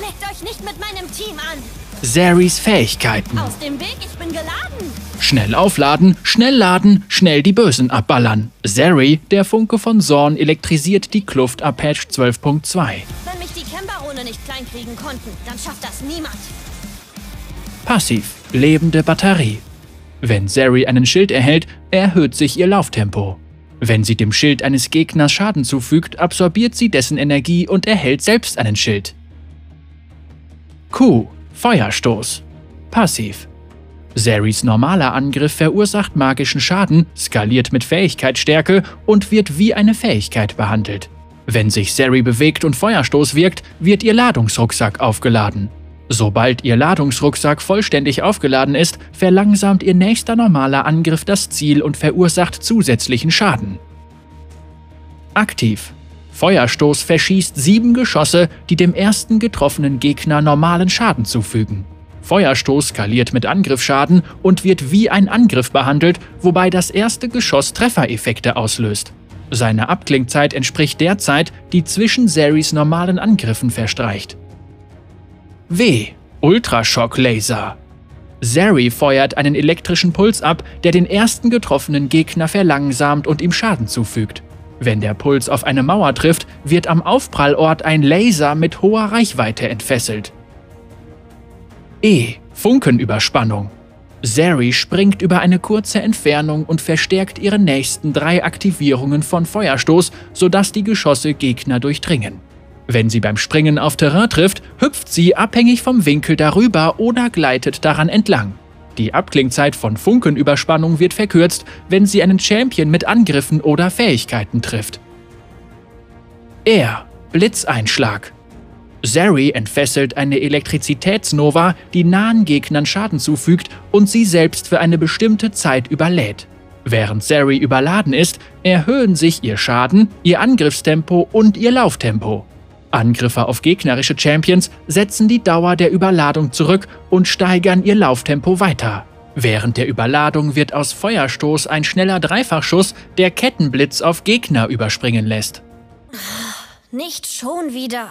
Legt euch nicht mit meinem Team an. Zarys Fähigkeiten. Aus dem Weg, ich bin geladen. Schnell aufladen, schnell laden, schnell die Bösen abballern. Zary, der Funke von Zorn, elektrisiert die Kluft ab Patch 12.2. Wenn mich die Kembarone nicht kleinkriegen konnten, dann schafft das niemand. Passiv, lebende Batterie. Wenn Zary einen Schild erhält, erhöht sich ihr Lauftempo. Wenn sie dem Schild eines Gegners Schaden zufügt, absorbiert sie dessen Energie und erhält selbst einen Schild. Q. Feuerstoß. Passiv. Zarys normaler Angriff verursacht magischen Schaden, skaliert mit Fähigkeitsstärke und wird wie eine Fähigkeit behandelt. Wenn sich Zary bewegt und Feuerstoß wirkt, wird ihr Ladungsrucksack aufgeladen. Sobald ihr Ladungsrucksack vollständig aufgeladen ist, verlangsamt ihr nächster normaler Angriff das Ziel und verursacht zusätzlichen Schaden. Aktiv. Feuerstoß verschießt sieben Geschosse, die dem ersten getroffenen Gegner normalen Schaden zufügen. Feuerstoß skaliert mit Angriffsschaden und wird wie ein Angriff behandelt, wobei das erste Geschoss Treffereffekte auslöst. Seine Abklingzeit entspricht der Zeit, die zwischen Zarys normalen Angriffen verstreicht. W. Ultraschock-Laser. Zary feuert einen elektrischen Puls ab, der den ersten getroffenen Gegner verlangsamt und ihm Schaden zufügt. Wenn der Puls auf eine Mauer trifft, wird am Aufprallort ein Laser mit hoher Reichweite entfesselt. E. Funkenüberspannung. Zary springt über eine kurze Entfernung und verstärkt ihre nächsten drei Aktivierungen von Feuerstoß, sodass die Geschosse Gegner durchdringen. Wenn sie beim Springen auf Terrain trifft, hüpft sie abhängig vom Winkel darüber oder gleitet daran entlang. Die Abklingzeit von Funkenüberspannung wird verkürzt, wenn sie einen Champion mit Angriffen oder Fähigkeiten trifft. Er Blitzeinschlag. Zary entfesselt eine Elektrizitätsnova, die nahen Gegnern Schaden zufügt und sie selbst für eine bestimmte Zeit überlädt. Während Zary überladen ist, erhöhen sich ihr Schaden, ihr Angriffstempo und ihr Lauftempo. Angriffe auf gegnerische Champions setzen die Dauer der Überladung zurück und steigern ihr Lauftempo weiter. Während der Überladung wird aus Feuerstoß ein schneller Dreifachschuss, der Kettenblitz auf Gegner überspringen lässt. Nicht schon wieder.